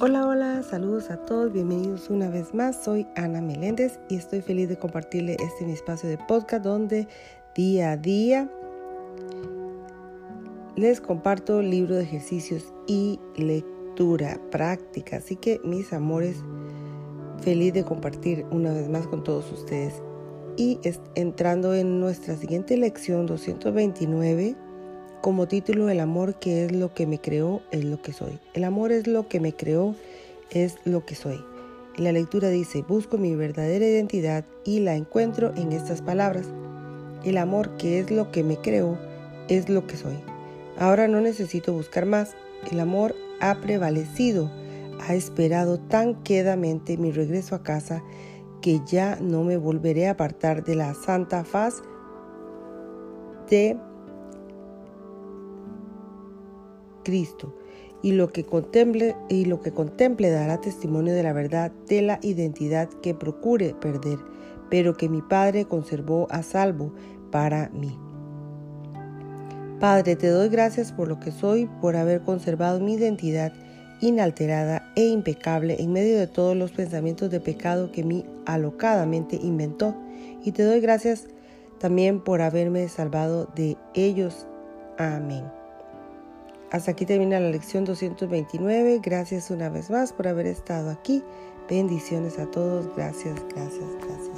Hola, hola, saludos a todos, bienvenidos una vez más. Soy Ana Meléndez y estoy feliz de compartirle este mi espacio de podcast donde día a día les comparto libro de ejercicios y lectura práctica. Así que mis amores, feliz de compartir una vez más con todos ustedes. Y entrando en nuestra siguiente lección 229 como título El amor que es lo que me creó es lo que soy. El amor es lo que me creó es lo que soy. La lectura dice, busco mi verdadera identidad y la encuentro en estas palabras. El amor que es lo que me creó es lo que soy. Ahora no necesito buscar más. El amor ha prevalecido, ha esperado tan quedamente mi regreso a casa que ya no me volveré a apartar de la santa faz de Cristo y lo que contemple y lo que contemple dará testimonio de la verdad de la identidad que procure perder, pero que mi Padre conservó a salvo para mí. Padre, te doy gracias por lo que soy, por haber conservado mi identidad inalterada e impecable en medio de todos los pensamientos de pecado que mi alocadamente inventó, y te doy gracias también por haberme salvado de ellos. Amén. Hasta aquí termina la lección 229. Gracias una vez más por haber estado aquí. Bendiciones a todos. Gracias, gracias, gracias.